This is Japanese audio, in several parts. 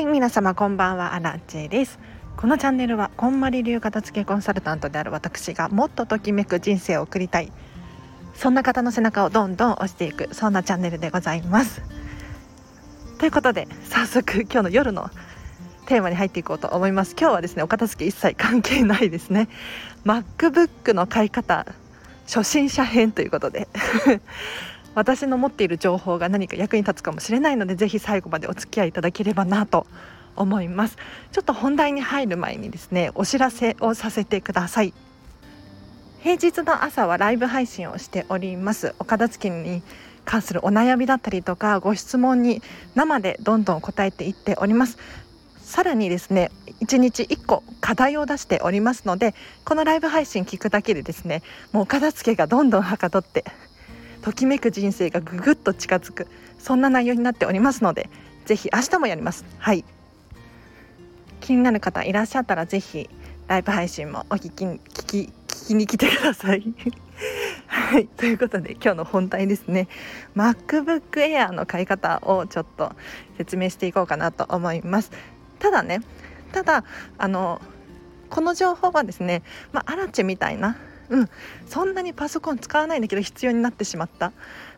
はい皆様こんばんは。アラチェです。このチャンネルはこんまり流片付けコンサルタントである私がもっとときめく人生を送りたい。そんな方の背中をどんどん押していくそんなチャンネルでございます。ということで早速今日の夜のテーマに入っていこうと思います。今日はですねお片付け一切関係ないですね。MacBook の買い方初心者編ということで。私の持っている情報が何か役に立つかもしれないのでぜひ最後までお付き合いいただければなと思います。ちょっと本題に入る前にですねお知らせをさせてください。平日の朝はライブ配信をしております。お片付けに関するお悩みだったりとかご質問に生でどんどん答えていっております。さらにですね1日1個課題を出しておりますのでこのライブ配信聞くだけでですねもうお片付けがどんどんはかどってときめく人生がぐぐっと近づくそんな内容になっておりますのでぜひ明日もやります。はい。気になる方いらっしゃったらぜひライブ配信もお聞き聞き聞きに来てください。はい。ということで今日の本題ですね。MacBook Air の買い方をちょっと説明していこうかなと思います。ただねただあのこの情報はですね、まあ、アラチェみたいなうん、そんなにパソコン使わないんだけど必要になってしまった。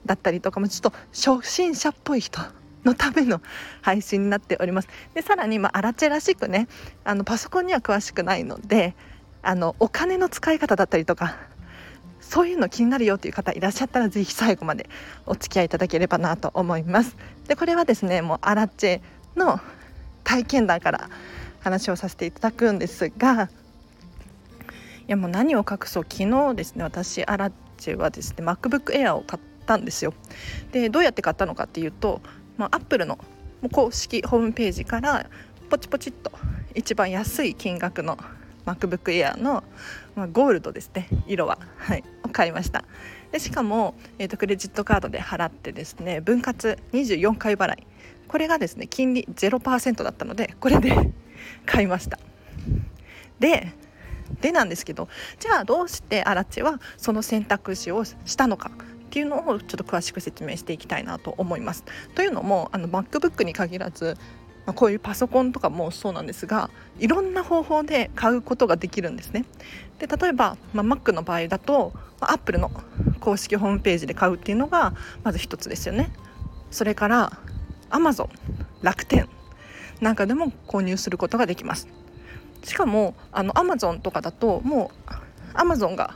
だったりとかもちょっと初心者っぽい人のための配信になっております。でさらに、まあ、アラチェらしくねあのパソコンには詳しくないのであのお金の使い方だったりとかそういうの気になるよという方いらっしゃったらぜひ最後までお付き合いいただければなと思います。でこれはですねもうアラチェの体験談から話をさせていただくんですがやもう何を隠そう。昨日ですね私アラッチはですね MacBook Air を買ったんですよ。でどうやって買ったのかっていうと、まあ、Apple の公式ホームページからポチポチっと一番安い金額の MacBook Air の、まあ、ゴールドですね色は、はい、を買いました。でしかも、えーと、クレジットカードで払ってですね分割24回払い。これがですね金利0%だったのでこれで 買いました。ででなんですけどじゃあどうしてアラチェはその選択肢をしたのかっていうのをちょっと詳しく説明していきたいなと思います。というのもあの MacBook に限らずま、こういうパソコンとかもそうなんですがいろんな方法で買うことができるんですね。で例えば、まあ、Mac の場合だと、まあ、Apple の公式ホームページで買うっていうのがまず一つですよね。それから Amazon 楽天なんかでも購入することができます。しかもあのアマゾンとかだともうアマゾンが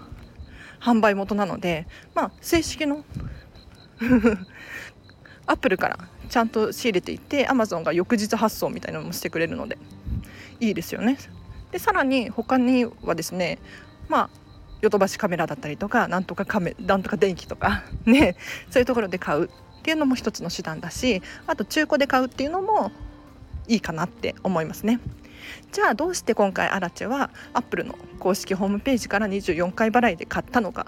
販売元なのでまあ正式の アップルからちゃんと仕入れていてアマゾンが翌日発送みたいなのもしてくれるのでいいですよね。でさらに他にはですねまあヨドバシカメラだったりとかなんとかカメなんとか電気とか ねそういうところで買うっていうのも一つの手段だしあと中古で買うっていうのもいいかなって思いますね。じゃあどうして今回アラチェはアップルの公式ホームページから24回払いで買ったのか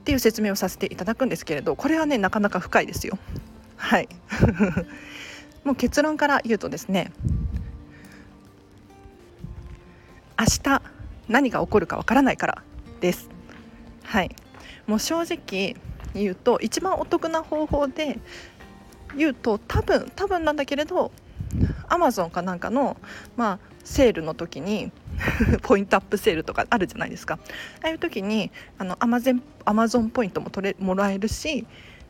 っていう説明をさせていただくんですけれどこれはねなかなか深いですよ。はい もう結論から言うとですね明日何が起こるかわからないからです。はいもう正直言うと一番お得な方法で言うと多分多分なんだけれどアマゾンかなんかの、まあ、セールの時に ポイントアップセールとかあるじゃないですかああいう時にあのアマゼンアマゾンポイントも取れもらえるし、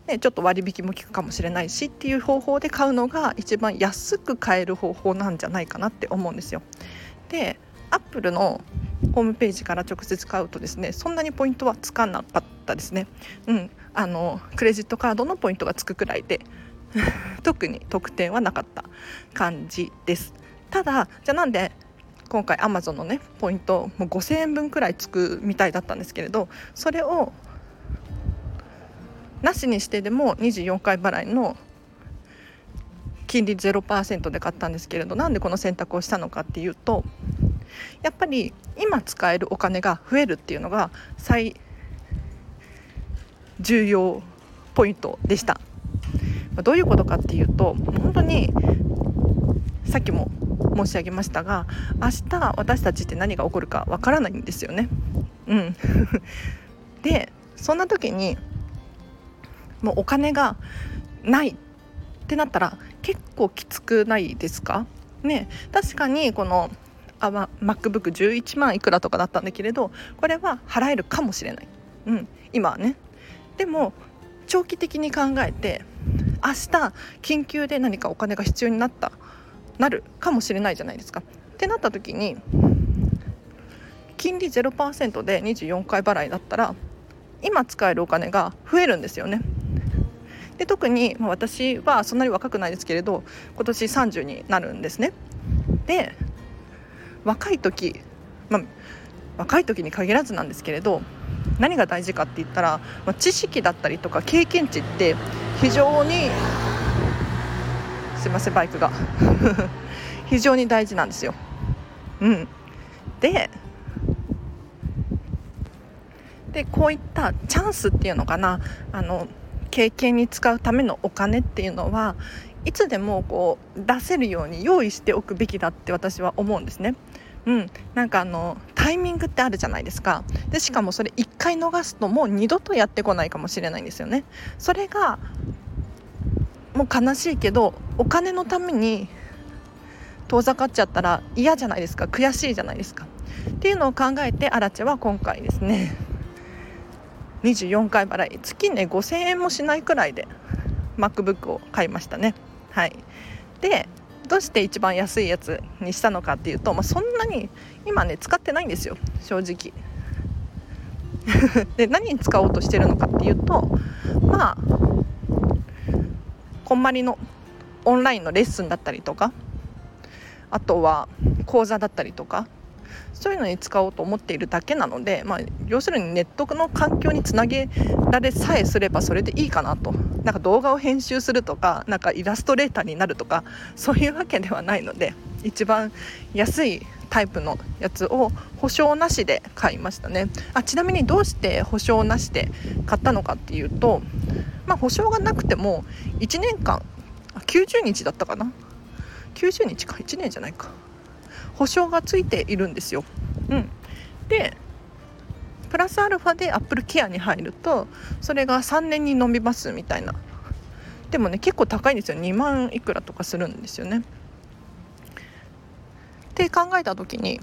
ね、ちょっと割引も効くかもしれないしっていう方法で買うのが一番安く買える方法なんじゃないかなって思うんですよ。でアップルのホームページから直接買うとですねそんなにポイントはつかなかったですね。うん、あのクレジットカードのポイントがつくくらいで 特に得点はなかった感じですただじゃあなんで今回アマゾンのねポイントもう5000円分くらいつくみたいだったんですけれどそれをなしにしてでも24回払いの金利0%で買ったんですけれどなんでこの選択をしたのかっていうとやっぱり今使えるお金が増えるっていうのが最重要ポイントでした。どういうことかっていうと本当にさっきも申し上げましたが明日私たちって何が起こるかわからないんですよね。うん、でそんな時にもうお金がないってなったら結構きつくないですか？ね確かにこのあ、ま、MacBook11 万いくらとかだったんだけれどこれは払えるかもしれない、うん、今はね。でも長期的に考えて明日緊急で何かお金が必要になったなるかもしれないじゃないですか。ってなった時に金利0%で24回払いだったら今使えるお金が増えるんですよね。で特に、ま、私はそんなに若くないですけれど今年30になるんですね。で若い時、まあ、若い時に限らずなんですけれど何が大事かって言ったら、まあ、知識だったりとか経験値って非常にすいませんバイクが 非常に大事なんですよ。うん、ででこういったチャンスっていうのかなあの経験に使うためのお金っていうのはいつでもこう出せるように用意しておくべきだって私は思うんですね。うん、なんかあのタイミングってあるじゃないですか。でしかもそれ1回逃すともう二度とやってこないかもしれないんですよね。それがもう悲しいけどお金のために遠ざかっちゃったら嫌じゃないですか。悔しいじゃないですか。っていうのを考えてアラチェは今回ですね。24回払い。月ね5000円もしないくらいで MacBook を買いましたね。はい。でどうして一番安いやつにしたのかっていうと、まあ、そんなに今ね使ってないんですよ正直。で何に使おうとしてるのかっていうとまあこんまりのオンラインのレッスンだったりとかあとは講座だったりとかそういうのに使おうと思っているだけなので、まあ、要するにネットの環境につなげられさえすればそれでいいかなと。なんか動画を編集するとかなんかイラストレーターになるとかそういうわけではないので一番安いタイプのやつを保証なしで買いましたね。あちなみにどうして保証なしで買ったのかっていうと、まあ、保証がなくても1年間90日だったかな？90日か1年じゃないか。保証がついているんですよ。うん、でプラスアルファでアップルケアに入るとそれが3年に延びますみたいなでもね結構高いんですよ2万いくらとかするんですよね。って考えた時に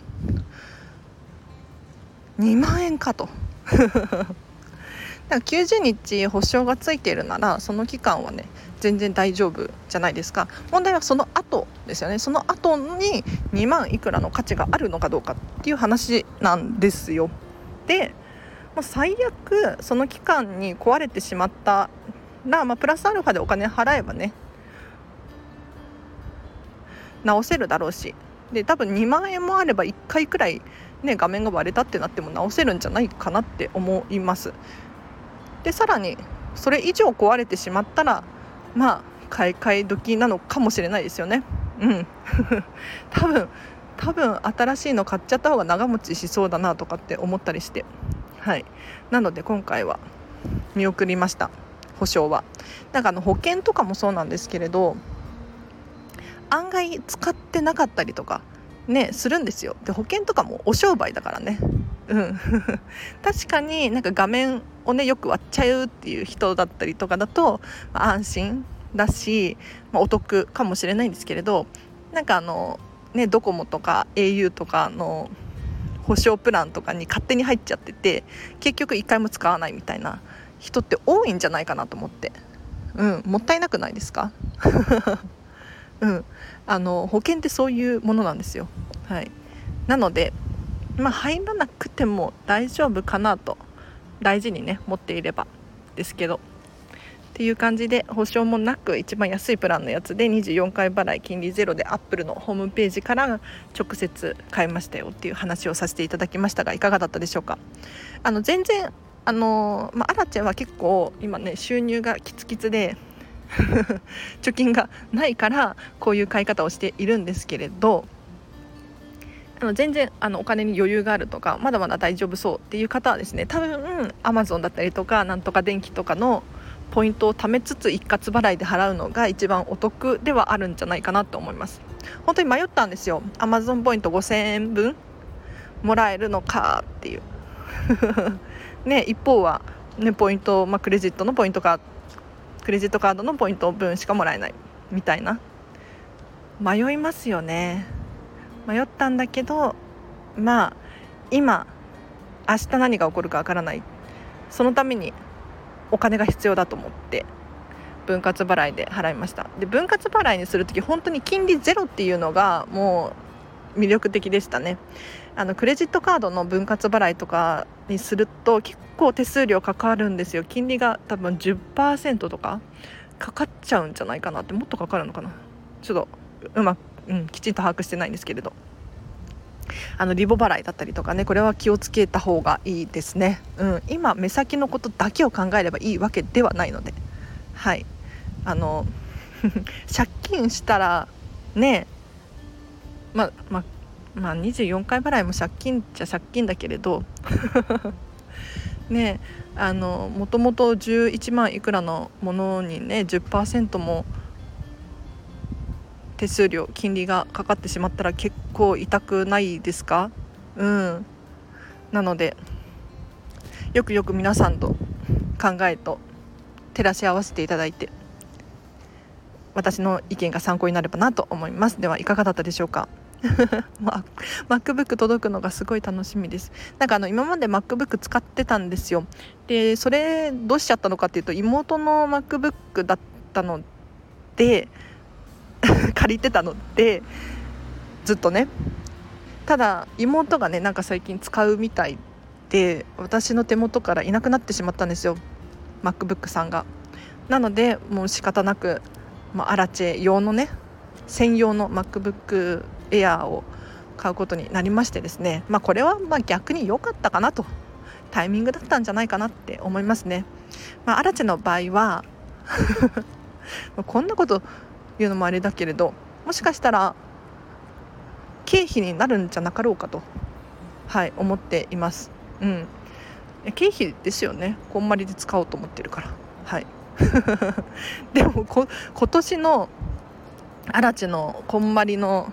2万円かと だから90日保証がついているならその期間はね全然大丈夫じゃないですか。問題はその後ですよね。その後に2万いくらの価値があるのかどうかっていう話なんですよ。で、まあ、最悪その期間に壊れてしまったら、まあ、プラスアルファでお金払えばね直せるだろうし。で多分2万円もあれば1回くらい、ね、画面が割れたってなっても直せるんじゃないかなって思います。でさらにそれ以上壊れてしまったらまあ買い替え時なのかもしれないですよね。うん。多分多分新しいの買っちゃった方が長持ちしそうだなとかって思ったりして。はい。なので今回は見送りました。保証は。なんかあの保険とかもそうなんですけれど案外使ってなかったりとかねするんですよ。で保険とかもお商売だからね。うん。確かになんか画面をねよく割っちゃうっていう人だったりとかだと、まあ、安心だし、まあ、お得かもしれないんですけれどなんかあのねドコモとか au とかの保証プランとかに勝手に入っちゃってて結局1回も使わないみたいな人って多いんじゃないかなと思って。うんもったいなくないですか？うん。あの保険ってそういうものなんですよ。はい。なのでまあ、入らなくても大丈夫かなと大事にね持っていればですけど。っていう感じで保証もなく一番安いプランのやつで24回払い金利ゼロでアップルのホームページから直接買いましたよっていう話をさせていただきましたがいかがだったでしょうか？あの全然あのまあ、アラチェは結構今ね収入がキツキツで 貯金がないからこういう買い方をしているんですけれどあの全然あのお金に余裕があるとかまだまだ大丈夫そうっていう方はですね多分アマゾンだったりとかなんとか電気とかのポイントを貯めつつ一括払いで払うのが一番お得ではあるんじゃないかなと思います。本当に迷ったんですよ。アマゾンポイント5000円分もらえるのかっていう。ね一方はねポイント、まあ、クレジットのポイントかクレジットカードのポイント分しかもらえないみたいな。迷いますよね。迷ったんだけどまあ今明日何が起こるかわからない。そのためにお金が必要だと思って分割払いで払いました。で分割払いにする時本当に金利ゼロっていうのがもう魅力的でしたね。あのクレジットカードの分割払いとかにすると結構手数料かかるんですよ。金利が多分10%とかかかっちゃうんじゃないかなってもっとかかるのかな。ちょっとうまく、うん、きちんと把握してないんですけれど。あのリボ払いだったりとかねこれは気をつけた方がいいですね、うん、今目先のことだけを考えればいいわけではないので。はい。あの 借金したらねまあまあまあ24回払いも借金じゃ借金だけれど。ねあのもともと11万いくらのものにね10%も手数料金利がかかってしまったら結構痛くないですか？うん。なのでよくよく皆さんと考えと照らし合わせていただいて私の意見が参考になればなと思います。ではいかがだったでしょうか？ま MacBook 届くのがすごい楽しみです。なんかあの今まで MacBook 使ってたんですよ。でそれどうしちゃったのかっていうと妹の MacBook だったので 借りてたのでずっとね。ただ妹がねなんか最近使うみたいで私の手元からいなくなってしまったんですよ。MacBook さんが。なのでもう仕方なく、まあ、アラチェ用のね専用の MacBook Air を買うことになりましてですね。まあこれはま逆に良かったかなと。タイミングだったんじゃないかなって思いますね。まあアラチェの場合は こんなこというのもあれだけれどもしかしたら経費になるんじゃなかろうかと、はい、思っています。うん、経費ですよね。こんまりで使おうと思ってるから。はい。でも今年のアラチのこんまりの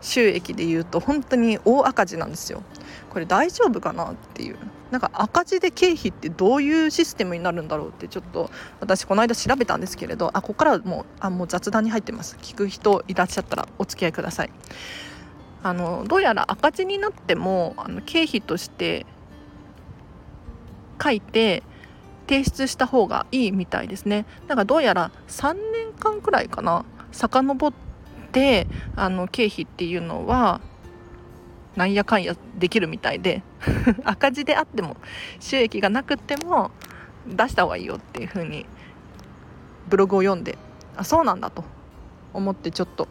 収益でいうと本当に大赤字なんですよ。これ大丈夫かなっていう。なんか赤字で経費ってどういうシステムになるんだろうってちょっと私この間調べたんですけれどあここからもうあもう雑談に入ってます。聞く人いらっしゃったらお付き合いください。あのどうやら赤字になってもあの経費として書いて提出した方がいいみたいですね。なんかどうやら3年間くらいかな遡ってあの経費っていうのはなんやかんやできるみたいで 赤字であっても収益がなくても出した方がいいよっていう風にブログを読んであそうなんだと思ってちょっと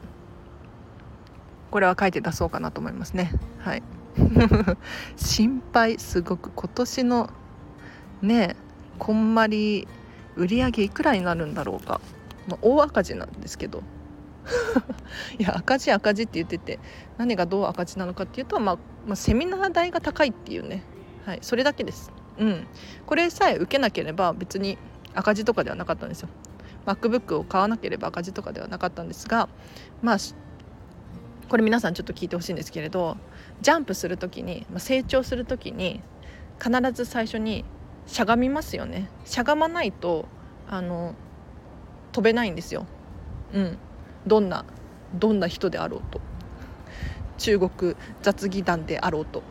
これは書いて出そうかなと思いますね。はい。心配すごく今年のねこんまり売り上げいくらになるんだろうか、まあ、大赤字なんですけどいや赤字赤字って言ってて何がどう赤字なのかっていうと、まあ、まあ、セミナー代が高いっていうね、はい、それだけです、うん、これさえ受けなければ別に赤字とかではなかったんですよ。MacBook を買わなければ赤字とかではなかったんですがまあこれ皆さんちょっと聞いてほしいんですけれどジャンプする時に、まあ、成長する時に必ず最初にしゃがみますよね。しゃがまないとあの飛べないんですよ。うん。どんなどんな人であろうと。中国雑技団であろうと。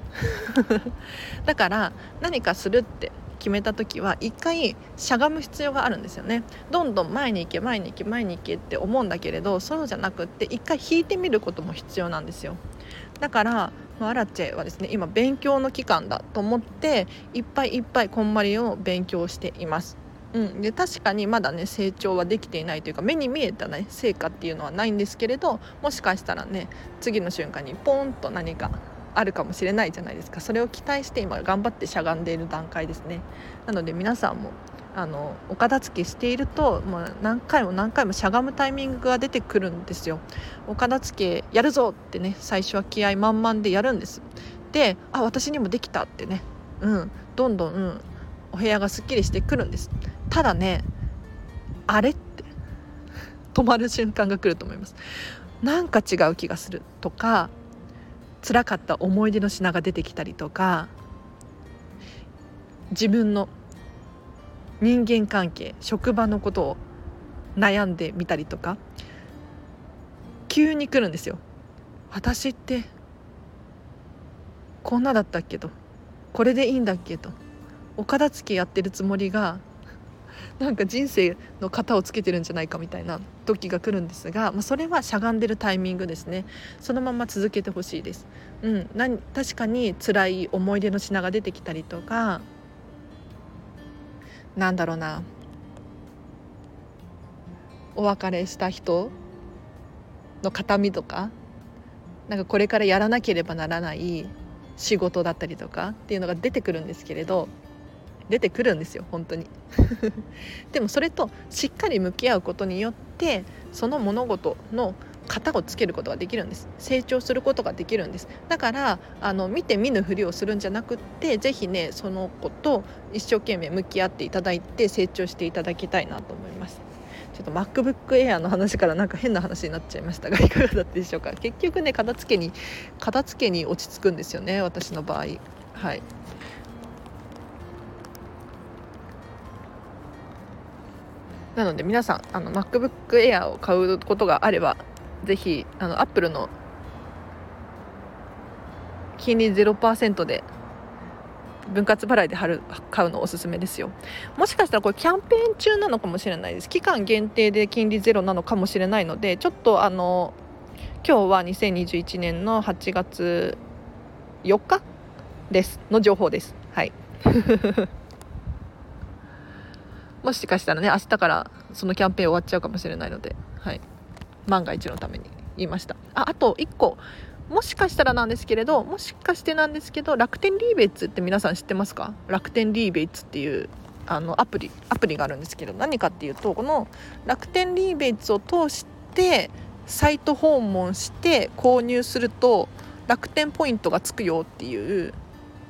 だから何かするって決めた時は一回しゃがむ必要があるんですよね。どんどん前に行け前に行け前に行けって思うんだけれどそうじゃなくって一回引いてみることも必要なんですよ。だからアラチェはですね今勉強の期間だと思っていっぱいいっぱいこんまりを勉強しています。うん、で確かにまだね成長はできていないというか目に見えたね成果っていうのはないんですけれどもしかしたらね次の瞬間にポンと何かあるかもしれないじゃないですか。それを期待して今頑張ってしゃがんでいる段階ですね。なので皆さんもあのお片付けしていると、まあ、何回も何回もしゃがむタイミングが出てくるんですよ。お片付けやるぞってね最初は気合満々でやるんです。であ私にもできたってね。うん。どんどん、うん、お部屋がすっきりしてくるんです。ただねあれって止まる瞬間が来ると思います。なんか違う気がするとか辛かった思い出の品が出てきたりとか自分の人間関係職場のことを悩んでみたりとか急に来るんですよ。私ってこんなだったっけとこれでいいんだっけと。お片付けやってるつもりがなんか人生の型をつけてるんじゃないかみたいな時が来るんですが、まあ、それはしゃがんでるタイミングですね。そのまま続けてほしいです、うん、な確かに辛い思い出の品が出てきたりとかなんだろうな。お別れした人の形見とかなんかこれからやらなければならない仕事だったりとかっていうのが出てくるんですけれど出てくるんですよ本当に。でもそれとしっかり向き合うことによってその物事の型をつけることができるんです。成長することができるんです。だからあの見て見ぬふりをするんじゃなくって是非ねその子と一生懸命向き合っていただいて成長していただきたいなと思います。ちょっと MacBook Air の話からなんか変な話になっちゃいましたが いかがだったでしょうか。結局ね片付けに片付けに落ち着くんですよね私の場合。はい。なので皆さんあの MacBook Air を買うことがあればぜひあの Apple の金利0%で分割払いでる買うのおすすめですよ。もしかしたらこれキャンペーン中なのかもしれないです。期間限定で金利ゼロなのかもしれないのでちょっとあの今日は2021年の8月4日です。の情報です。はい。もしかしたらね明日からそのキャンペーン終わっちゃうかもしれないので、はい、万が一のために言いました。ああと1個。もしかしたらなんですけれどもしかしてなんですけど楽天リーベイツって皆さん知ってますか？楽天リーベイツっていうあのアプリアプリがあるんですけど何かっていうとこの楽天リーベイツを通してサイト訪問して購入すると楽天ポイントがつくよっていう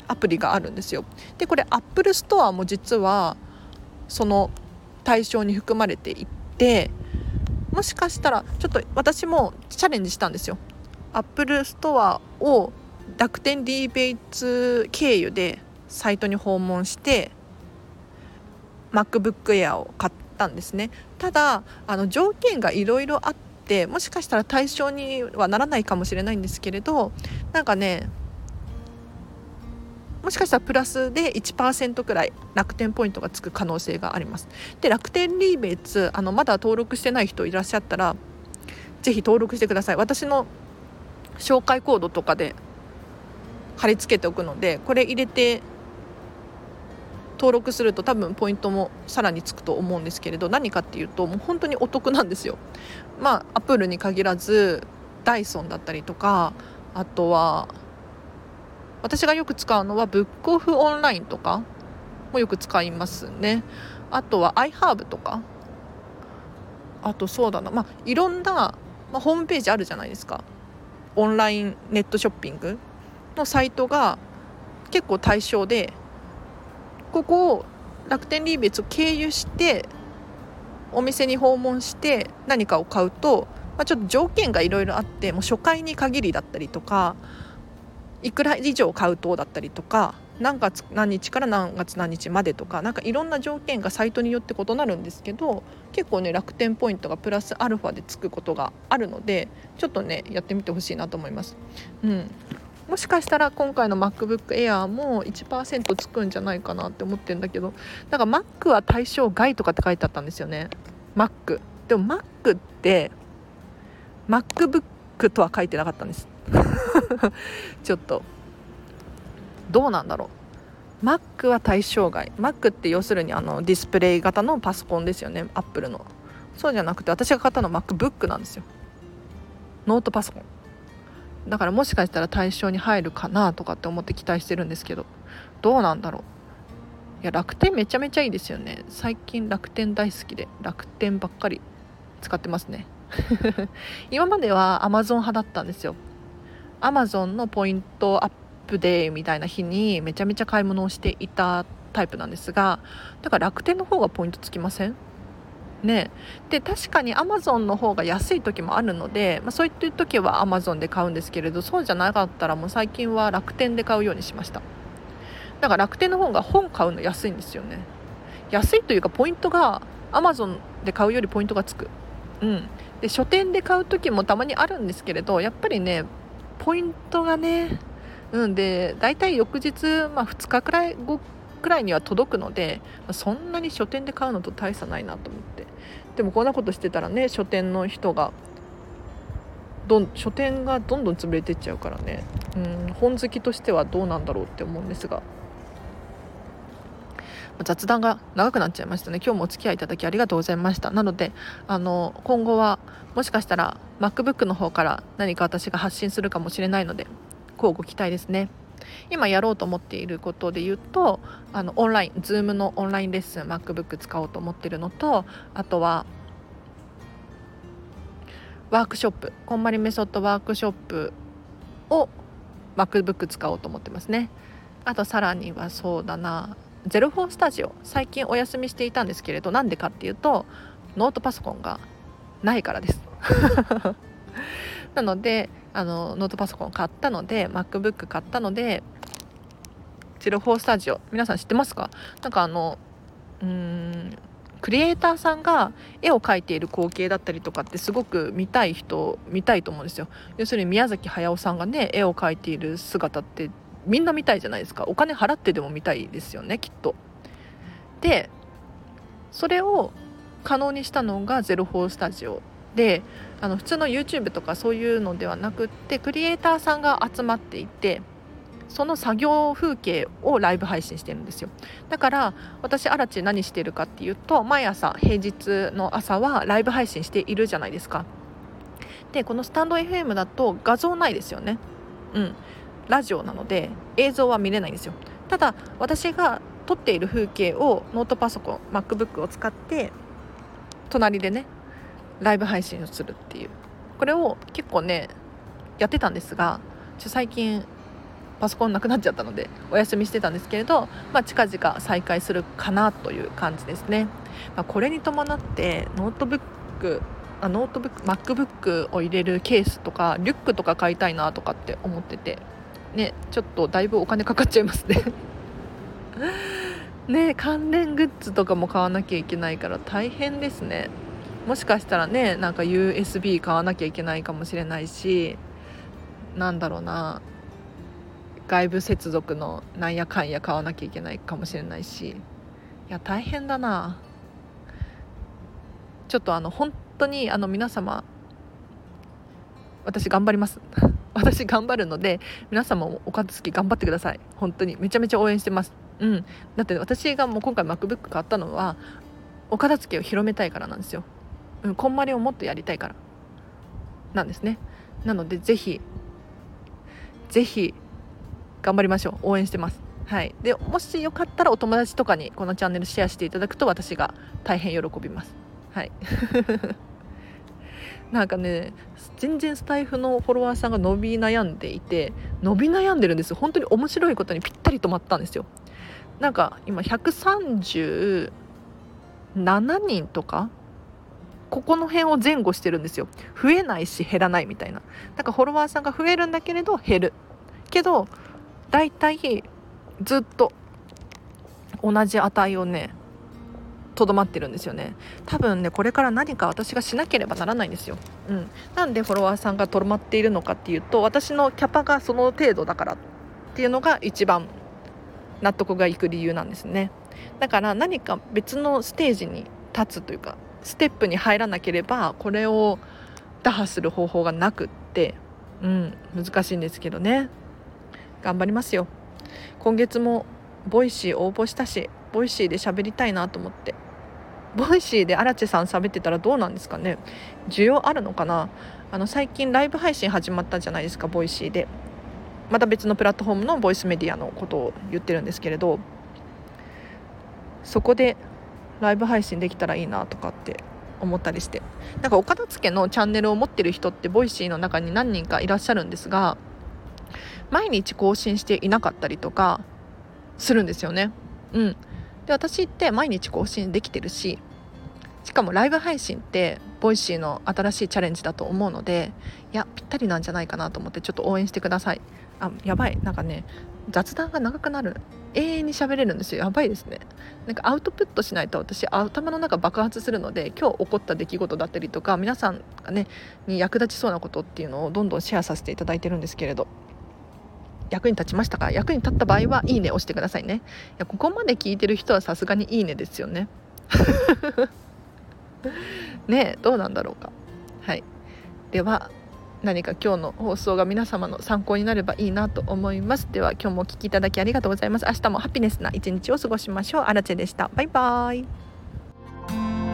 アプリがあるんですよ。でこれ Apple Store も実はその対象に含まれていってもしかしたらちょっと私もチャレンジしたんですよ。 Apple Store を楽天リーベイツ経由でサイトに訪問して MacBook Air を買ったんですねただあの条件がいろいろあってもしかしたら対象にはならないかもしれないんですけれどなんかねもしかしたらプラスで1%くらい楽天ポイントがつく可能性がありますで楽天リーベイツあのまだ登録してない人いらっしゃったらぜひ登録してください私の紹介コードとかで貼り付けておくのでこれ入れて登録すると多分ポイントもさらにつくと思うんですけれど何かっていうともう本当にお得なんですよ。まあアップルに限らずダイソンだったりとかあとは私がよく使うのはブックオフオンラインとかもよく使いますね。あとは iHerb とかあとそうだな。まあいろんな、まあ、ホームページあるじゃないですか。オンラインネットショッピングのサイトが結構対象でここを楽天リーベツを経由してお店に訪問して何かを買うと、まあ、ちょっと条件がいろいろあってもう初回に限りだったりとかいくら以上買うとだったりとか何月何日から何月何日までとか何かいろんな条件がサイトによって異なるんですけど結構ね楽天ポイントがプラスアルファでつくことがあるのでちょっとねやってみてほしいなと思います。うん。もしかしたら今回の MacBook Air も1%つくんじゃないかなって思ってるんだけどなんか Mac は対象外とかって書いてあったんですよね。Mac でも Mac って MacBook とは書いてなかったんです。ちょっと。どうなんだろう。Mac は対象外。Mac って要するにあのディスプレイ型のパソコンですよね。Apple の。そうじゃなくて私が買ったの MacBook なんですよ。ノートパソコン。だからもしかしたら対象に入るかなとかって思って期待してるんですけど。どうなんだろう。いや楽天めちゃめちゃいいですよね。最近楽天大好きで。楽天ばっかり使ってますね。今までは Amazon 派だったんですよ。アマゾンのポイントアップデーみたいな日にめちゃめちゃ買い物をしていたタイプなんですがだから楽天の方がポイントつきません？ね。で確かにアマゾンの方が安い時もあるので、まあ、そういった時はアマゾンで買うんですけれどそうじゃなかったらもう最近は楽天で買うようにしました。だから楽天の方が本買うの安いんですよね。安いというかポイントがアマゾンで買うよりポイントがつく。うん、で書店で買う時もたまにあるんですけれどやっぱりねポイントがねうんで大体翌日、まあ、2日くらい後くらいには届くので、そんなに書店で買うのと大差ないなと思って。でもこんなことしてたらね書店の人がどん書店がどんどん潰れてっちゃうからね。うん本好きとしてはどうなんだろうって思うんですが。雑談が長くなっちゃいましたね。今日もお付き合いいただきありがとうございました。なのであの今後はもしかしたら MacBook の方から何か私が発信するかもしれないので乞うご期待ですね。今やろうと思っていることで言うとあのオンライン Zoom のオンラインレッスン MacBook 使おうと思ってるのとあとはワークショップこんまりメソッドワークショップを MacBook 使おうと思ってますね。あとさらにはそうだなゼロフォースタジオ最近お休みしていたんですけれどなんでかっていうとノートパソコンがないからです。なのであのノートパソコン買ったので MacBook 買ったのでゼロフォースタジオ皆さん知ってますか？なんかあのうーんクリエイターさんが絵を描いている光景だったりとかってすごく見たい人見たいと思うんですよ。要するに宮崎駿さんがね絵を描いている姿ってみんな見たいじゃないですか。お金払ってでも見たいですよねきっと。でそれを可能にしたのがゼロフォースタジオ。であの普通の YouTube とかそういうのではなくってクリエイターさんが集まっていてその作業風景をライブ配信してるんですよ。だから私アラチ何してるかっていうと毎朝平日の朝はライブ配信しているじゃないですか。でこのスタンド FM だと画像ないですよね。うん。ラジオなので映像は見れないんですよ。ただ私が撮っている風景をノートパソコン MacBook を使って隣でねライブ配信をするっていう。これを結構ねやってたんですがちょ最近パソコンなくなっちゃったのでお休みしてたんですけれど、まあ、近々再開するかなという感じですね、まあ、これに伴ってノートブックあノートブック MacBook を入れるケースとかリュックとか買いたいなとかって思ってて。ねちょっとだいぶお金かかっちゃいますね。ね関連グッズとかも買わなきゃいけないから大変ですね。もしかしたらねなんか USB 買わなきゃいけないかもしれないしなんだろうな。外部接続のなんやかんや買わなきゃいけないかもしれないし。いや大変だな。ちょっとあの本当にあの皆様私頑張ります。私頑張るので皆様もお片付け頑張ってください。本当に。めちゃめちゃ応援してます。うん。だって私がもう今回 MacBook 買ったのはお片付けを広めたいからなんですよ、うん、こんまりをもっとやりたいから。なんですね。なのでぜひぜひ頑張りましょう。応援してます。はい。でもしよかったらお友達とかにこのチャンネルシェアしていただくと私が大変喜びます。はい。なんかね全然スタイフのフォロワーさんが伸び悩んでいて伸び悩んでるんです本当に面白いことにぴったり止まったんですよ。なんか今137人とかここの辺を前後してるんですよ。増えないし減らないみたいな。なんかフォロワーさんが増えるんだけれど減る。けど大体ずっと同じ値をねとどまってるんですよね。多分ねこれから何か私がしなければならないんですよ、うん、なんでフォロワーさんがとどまっているのかっていうと私のキャパがその程度だからっていうのが一番納得がいく理由なんですね。だから何か別のステージに立つというかステップに入らなければこれを打破する方法がなくってうん難しいんですけどね。頑張りますよ。今月も Voicy 応募したし Voicy で喋りたいなと思って。 Voicy で荒地さん喋ってたらどうなんですかね。需要あるのかな。あの最近ライブ配信始まったじゃないですか Voicy で。また別のプラットフォームのボイスメディアのことを言ってるんですけれど。そこでライブ配信できたらいいなとかって思ったりして。なんかお片付けのチャンネルを持ってる人って Voicy の中に何人かいらっしゃるんですが毎日更新していなかったりとかするんですよね。うん、で私って毎日更新できてるししかもライブ配信って Voicy の新しいチャレンジだと思うのでいやぴったりなんじゃないかなと思ってちょっと応援してください。あやばい。なんかね雑談が長くなる。永遠に喋れるんですよ。やばいですね。なんかアウトプットしないと私頭の中爆発するので今日起こった出来事だったりとか皆さんがねに役立ちそうなことっていうのをどんどんシェアさせていただいてるんですけれど。役に立ちましたか？役に立った場合はいいね押してくださいね。いやここまで聞いてる人はさすがにいいねですよね。ねどうなんだろうか。はい。では何か今日の放送が皆様の参考になればいいなと思います。では今日もお聴きいただきありがとうございます。明日もハピネスな一日を過ごしましょう。アラチェでした。バイバーイ。